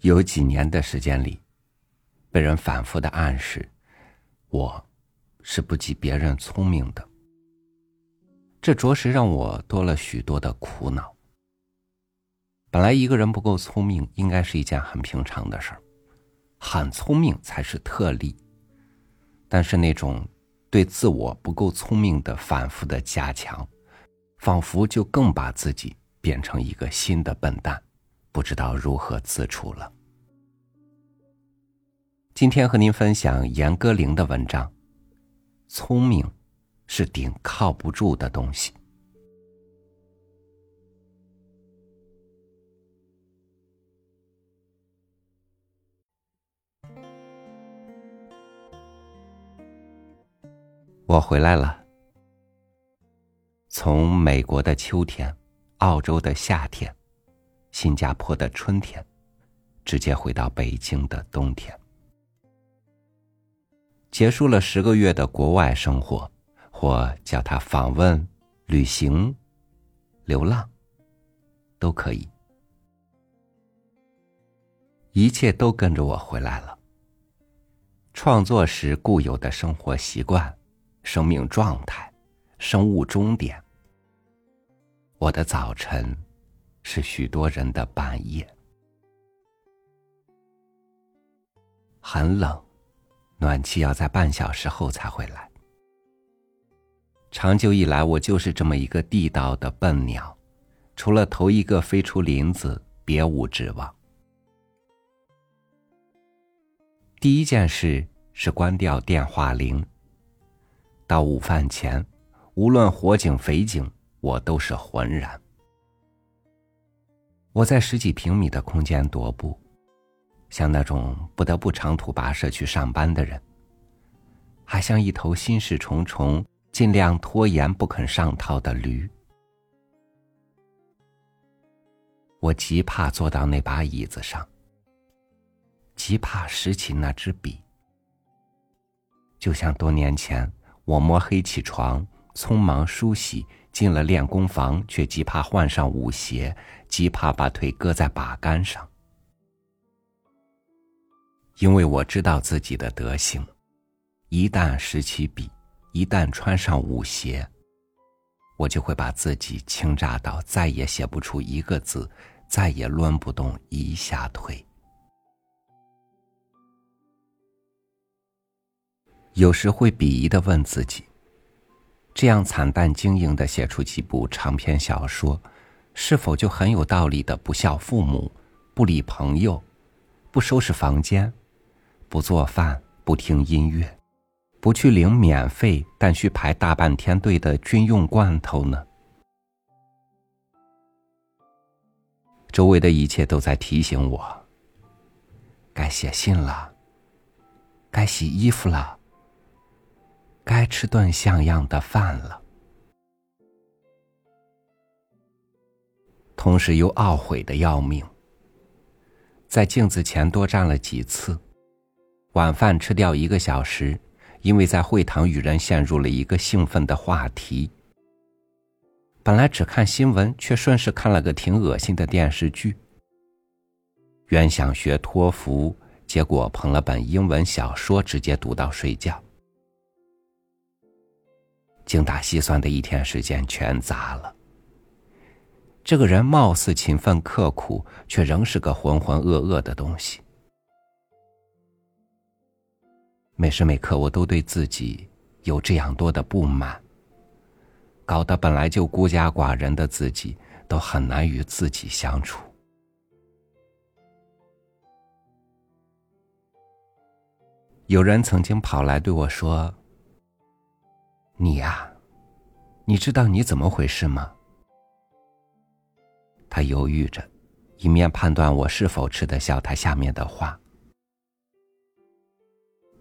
有几年的时间里，被人反复的暗示，我是不及别人聪明的。这着实让我多了许多的苦恼。本来一个人不够聪明，应该是一件很平常的事儿，很聪明才是特例。但是那种对自我不够聪明的反复的加强，仿佛就更把自己变成一个新的笨蛋。不知道如何自处了。今天和您分享严歌苓的文章。聪明，是顶靠不住的东西。我回来了，从美国的秋天，澳洲的夏天。新加坡的春天，直接回到北京的冬天，结束了十个月的国外生活，或叫他访问、旅行、流浪，都可以。一切都跟着我回来了。创作时固有的生活习惯、生命状态、生物终点，我的早晨。是许多人的半夜，很冷，暖气要在半小时后才会来。长久以来，我就是这么一个地道的笨鸟，除了头一个飞出林子，别无指望。第一件事是关掉电话铃。到午饭前，无论火警匪警，我都是浑然。我在十几平米的空间踱步，像那种不得不长途跋涉去上班的人，还像一头心事重重、尽量拖延不肯上套的驴。我极怕坐到那把椅子上，极怕拾起那支笔，就像多年前我摸黑起床，匆忙梳洗。进了练功房，却极怕换上舞鞋，极怕把腿搁在把杆上，因为我知道自己的德行，一旦拾起笔，一旦穿上舞鞋，我就会把自己倾轧到再也写不出一个字，再也抡不动一下腿。有时会鄙夷的问自己。这样惨淡经营的写出几部长篇小说，是否就很有道理的不孝父母、不理朋友、不收拾房间、不做饭、不听音乐、不去领免费但需排大半天队的军用罐头呢？周围的一切都在提醒我：该写信了，该洗衣服了。该吃顿像样的饭了，同时又懊悔的要命。在镜子前多站了几次，晚饭吃掉一个小时，因为在会堂与人陷入了一个兴奋的话题。本来只看新闻，却顺势看了个挺恶心的电视剧。原想学托福，结果捧了本英文小说，直接读到睡觉。精打细算的一天时间全砸了。这个人貌似勤奋刻苦，却仍是个浑浑噩噩的东西。每时每刻，我都对自己有这样多的不满，搞得本来就孤家寡人的自己都很难与自己相处。有人曾经跑来对我说。你呀，你知道你怎么回事吗？他犹豫着，一面判断我是否吃得消他下面的话。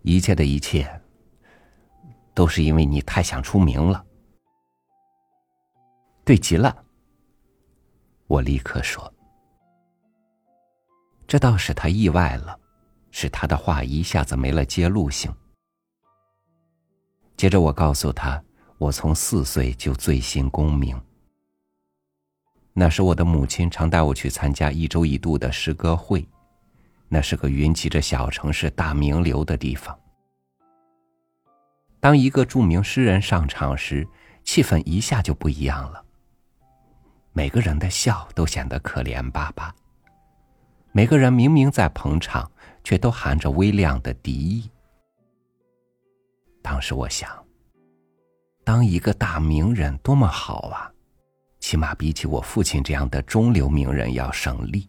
一切的一切，都是因为你太想出名了。对极了，我立刻说。这倒使他意外了，使他的话一下子没了揭露性。接着我告诉他，我从四岁就醉心功名。那时我的母亲常带我去参加一周一度的诗歌会，那是个云集着小城市大名流的地方。当一个著名诗人上场时，气氛一下就不一样了。每个人的笑都显得可怜巴巴。每个人明明在捧场，却都含着微量的敌意。当时我想，当一个大名人多么好啊，起码比起我父亲这样的中流名人要省力。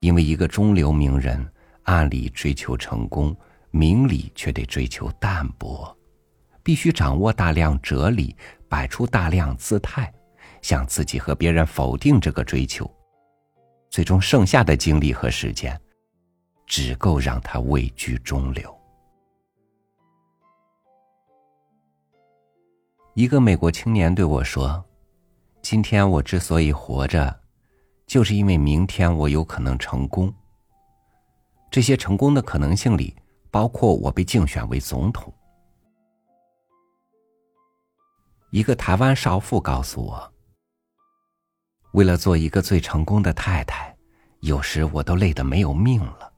因为一个中流名人，暗里追求成功，明里却得追求淡泊，必须掌握大量哲理，摆出大量姿态。向自己和别人否定这个追求，最终剩下的精力和时间，只够让他位居中流。一个美国青年对我说：“今天我之所以活着，就是因为明天我有可能成功。这些成功的可能性里，包括我被竞选为总统。”一个台湾少妇告诉我。为了做一个最成功的太太，有时我都累得没有命了。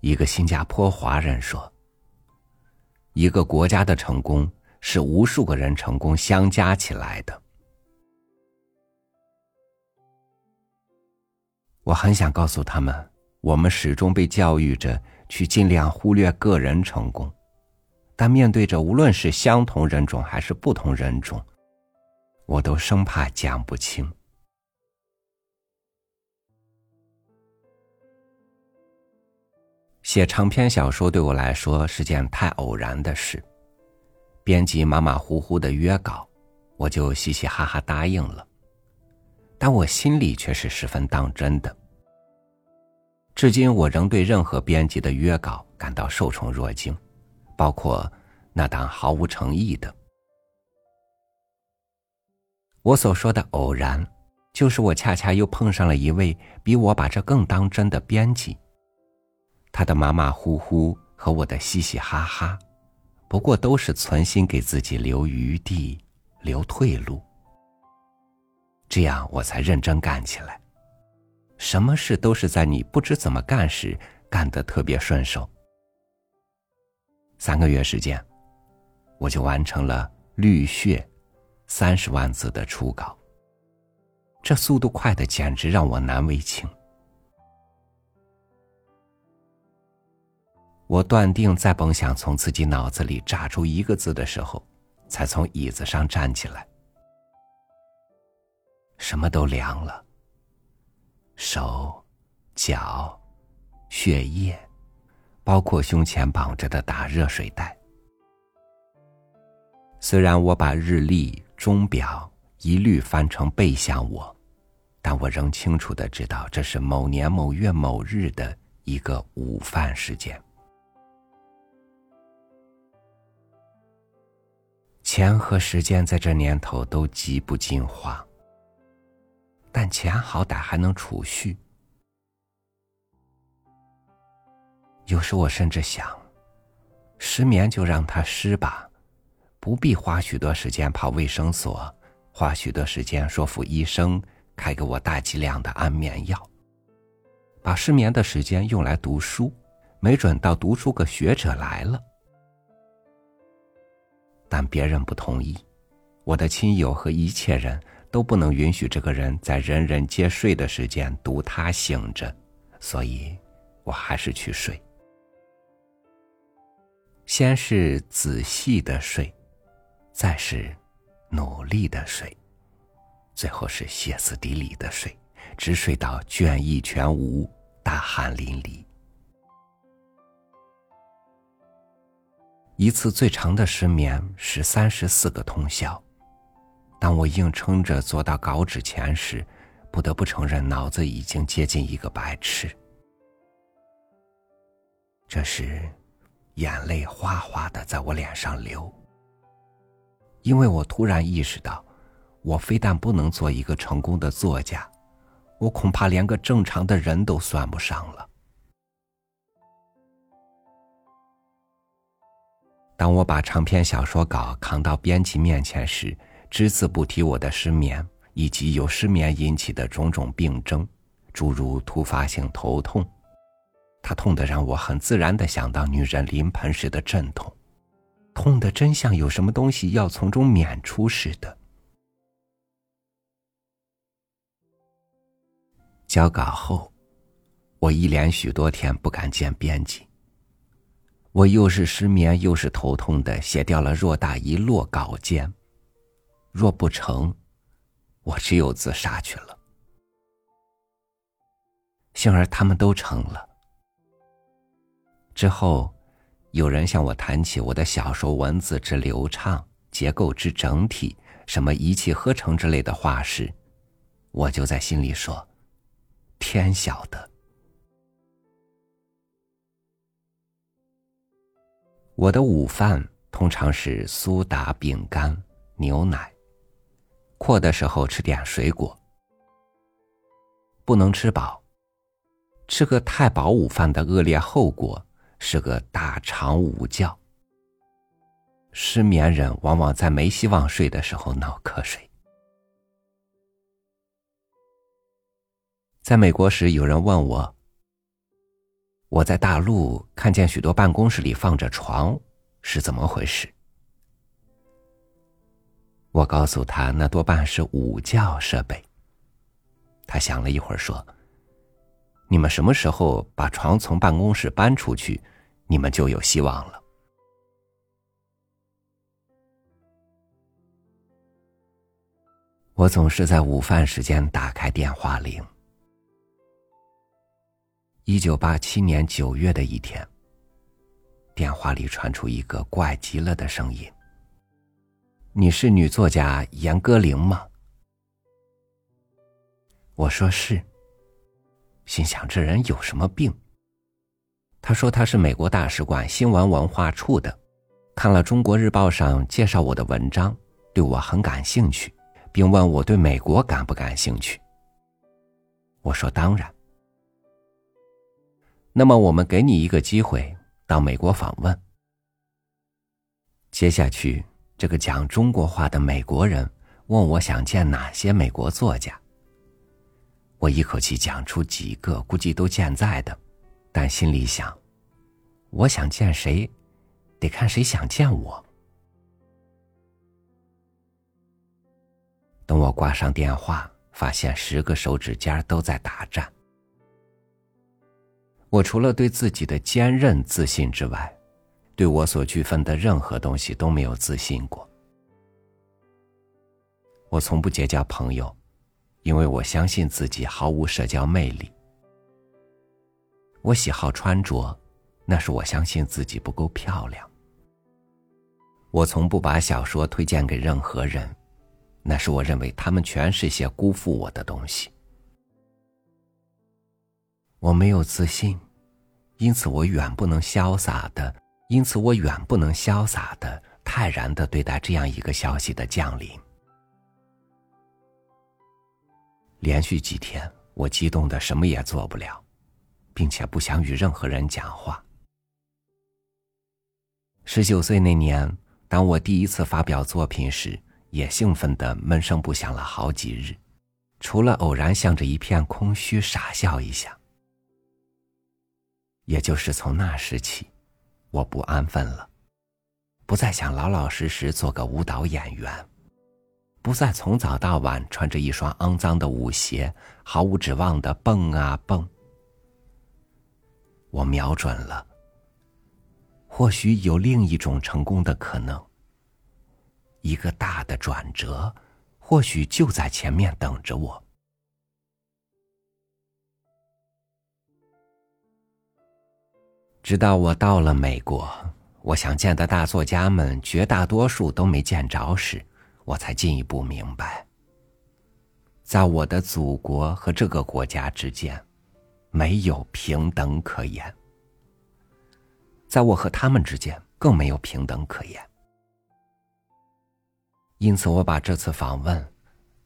一个新加坡华人说：“一个国家的成功是无数个人成功相加起来的。”我很想告诉他们，我们始终被教育着去尽量忽略个人成功，但面对着无论是相同人种还是不同人种。我都生怕讲不清。写长篇小说对我来说是件太偶然的事，编辑马马虎虎的约稿，我就嘻嘻哈哈答应了，但我心里却是十分当真的。至今我仍对任何编辑的约稿感到受宠若惊，包括那档毫无诚意的。我所说的偶然，就是我恰恰又碰上了一位比我把这更当真的编辑。他的马马虎虎和我的嘻嘻哈哈，不过都是存心给自己留余地、留退路。这样我才认真干起来。什么事都是在你不知怎么干时干得特别顺手。三个月时间，我就完成了《绿血》。三十万字的初稿，这速度快的简直让我难为情。我断定再甭想从自己脑子里炸出一个字的时候，才从椅子上站起来，什么都凉了，手、脚、血液，包括胸前绑着的大热水袋。虽然我把日历。钟表一律翻成背向我，但我仍清楚的知道这是某年某月某日的一个午饭时间。钱和时间在这年头都极不经花，但钱好歹还能储蓄。有时我甚至想，失眠就让它失吧。不必花许多时间跑卫生所，花许多时间说服医生开给我大剂量的安眠药，把失眠的时间用来读书，没准到读出个学者来了。但别人不同意，我的亲友和一切人都不能允许这个人在人人皆睡的时间独他醒着，所以我还是去睡。先是仔细的睡。再是努力的睡，最后是歇斯底里的睡，直睡到倦意全无、大汗淋漓。一次最长的失眠是三十四个通宵。当我硬撑着坐到稿纸前时，不得不承认脑子已经接近一个白痴。这时，眼泪哗哗的在我脸上流。因为我突然意识到，我非但不能做一个成功的作家，我恐怕连个正常的人都算不上了。当我把长篇小说稿扛到编辑面前时，只字不提我的失眠以及由失眠引起的种种病症，诸如突发性头痛。他痛得让我很自然的想到女人临盆时的阵痛，痛的真像有什么东西要从中娩出似的。交稿后，我一连许多天不敢见编辑。我又是失眠又是头痛的，写掉了偌大一摞稿件。若不成，我只有自杀去了。幸而他们都成了。之后，有人向我谈起我的小说文字之流畅、结构之整体，什么一气呵成之类的话时，我就在心里说：“天晓得。”我的午饭通常是苏打饼干、牛奶。阔的时候吃点水果。不能吃饱。吃个太饱午饭的恶劣后果是个大肠午觉。失眠人往往在没希望睡的时候脑瞌睡。在美国时，有人问我。我在大陆看见许多办公室里放着床，是怎么回事？我告诉他，那多半是午觉设备。他想了一会儿说：“你们什么时候把床从办公室搬出去，你们就有希望了。”我总是在午饭时间打开电话铃。一九八七年九月的一天，电话里传出一个怪极了的声音：“你是女作家严歌苓吗？”我说是。心想这人有什么病？他说他是美国大使馆新闻文化处的，看了《中国日报》上介绍我的文章，对我很感兴趣，并问我对美国感不感兴趣。我说当然。那么，我们给你一个机会到美国访问。接下去，这个讲中国话的美国人问我想见哪些美国作家。我一口气讲出几个，估计都健在的，但心里想，我想见谁，得看谁想见我。等我挂上电话，发现十个手指尖都在打颤。我除了对自己的坚韧自信之外，对我所区分的任何东西都没有自信过。我从不结交朋友，因为我相信自己毫无社交魅力。我喜好穿着，那是我相信自己不够漂亮。我从不把小说推荐给任何人，那是我认为他们全是些辜负我的东西。我没有自信。因此，我远不能潇洒的，因此我远不能潇洒的、泰然的对待这样一个消息的降临。连续几天，我激动的什么也做不了，并且不想与任何人讲话。十九岁那年，当我第一次发表作品时，也兴奋的闷声不响了好几日，除了偶然向着一片空虚傻笑一下。也就是从那时起，我不安分了，不再想老老实实做个舞蹈演员，不再从早到晚穿着一双肮脏的舞鞋，毫无指望的蹦啊蹦。我瞄准了，或许有另一种成功的可能，一个大的转折，或许就在前面等着我。直到我到了美国，我想见的大作家们绝大多数都没见着时，我才进一步明白，在我的祖国和这个国家之间，没有平等可言；在我和他们之间，更没有平等可言。因此，我把这次访问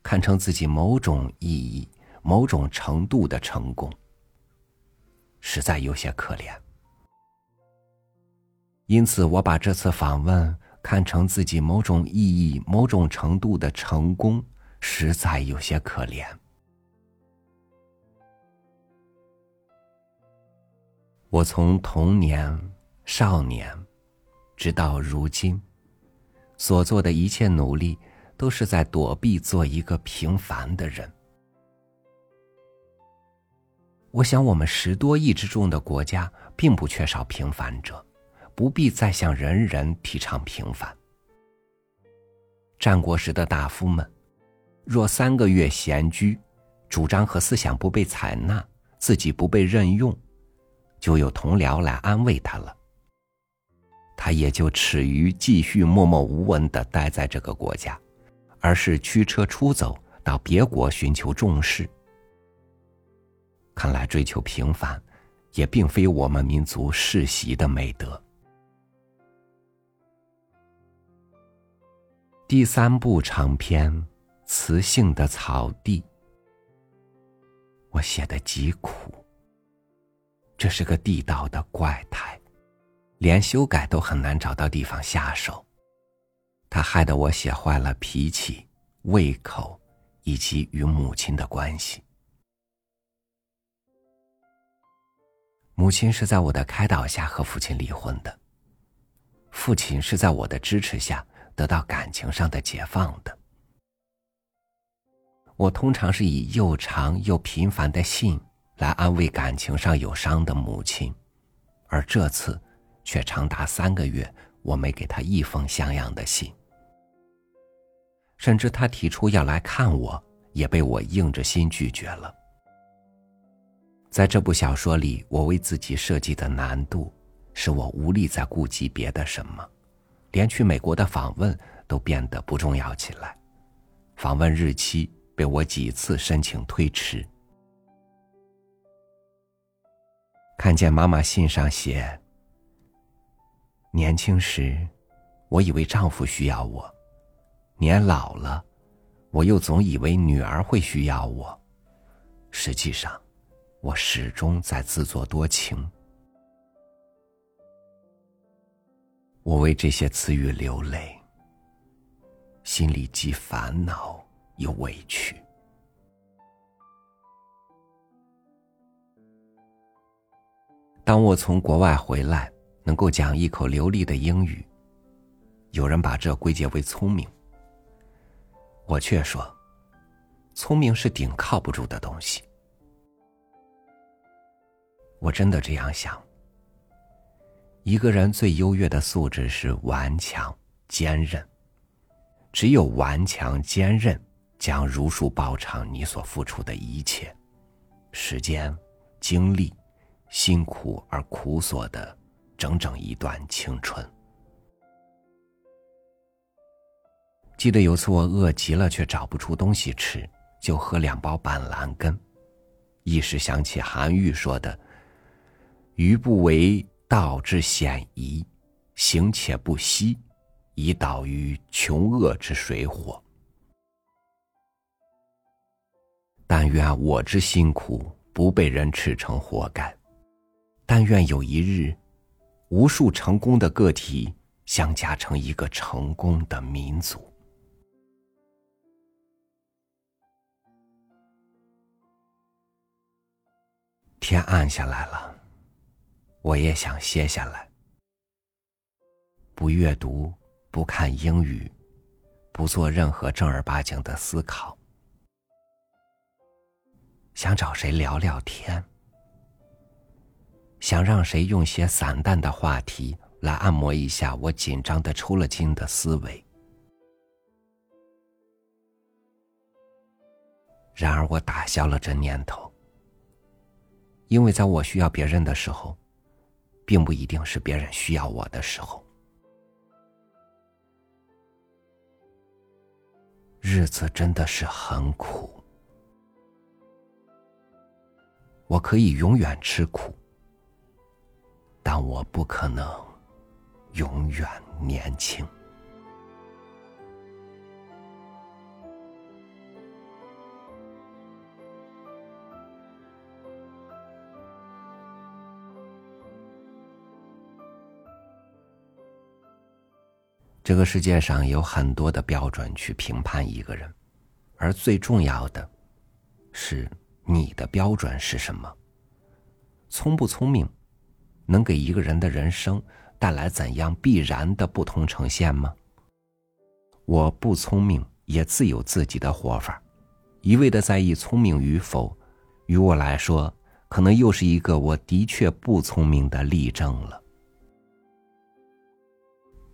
看成自己某种意义、某种程度的成功，实在有些可怜。因此，我把这次访问看成自己某种意义、某种程度的成功，实在有些可怜。我从童年、少年，直到如今，所做的一切努力，都是在躲避做一个平凡的人。我想，我们十多亿之众的国家，并不缺少平凡者，不必再向人人提倡平凡。战国时的大夫们，若三个月闲居，主张和思想不被采纳，自己不被任用。就有同僚来安慰他了，他也就耻于继续默默无闻的待在这个国家，而是驱车出走到别国寻求重视。看来追求平凡，也并非我们民族世袭的美德。第三部长篇《雌性的草地》，我写的极苦。这是个地道的怪胎，连修改都很难找到地方下手。他害得我写坏了脾气、胃口，以及与母亲的关系。母亲是在我的开导下和父亲离婚的，父亲是在我的支持下得到感情上的解放的。我通常是以又长又频繁的信。来安慰感情上有伤的母亲，而这次却长达三个月，我没给他一封像样的信。甚至他提出要来看我，也被我硬着心拒绝了。在这部小说里，我为自己设计的难度，使我无力再顾及别的什么，连去美国的访问都变得不重要起来。访问日期被我几次申请推迟。看见妈妈信上写：“年轻时，我以为丈夫需要我；年老了，我又总以为女儿会需要我。实际上，我始终在自作多情。我为这些词语流泪，心里既烦恼又委屈。”当我从国外回来，能够讲一口流利的英语，有人把这归结为聪明。我却说，聪明是顶靠不住的东西。我真的这样想。一个人最优越的素质是顽强坚韧，只有顽强坚韧，将如数报偿你所付出的一切，时间、精力。辛苦而苦索的整整一段青春。记得有次我饿极了，却找不出东西吃，就喝两包板蓝根，一时想起韩愈说的：“余不为道之险夷，行且不息，以导于穷恶之水火。”但愿我之辛苦不被人斥成活该。但愿有一日，无数成功的个体相加成一个成功的民族。天暗下来了，我也想歇下来，不阅读，不看英语，不做任何正儿八经的思考，想找谁聊聊天。想让谁用些散淡的话题来按摩一下我紧张的抽了筋的思维？然而我打消了这念头，因为在我需要别人的时候，并不一定是别人需要我的时候。日子真的是很苦，我可以永远吃苦。但我不可能永远年轻。这个世界上有很多的标准去评判一个人，而最重要的，是你的标准是什么？聪不聪明，能给一个人的人生带来怎样必然的不同呈现吗？我不聪明，也自有自己的活法。一味的在意聪明与否，于我来说，可能又是一个我的确不聪明的例证了。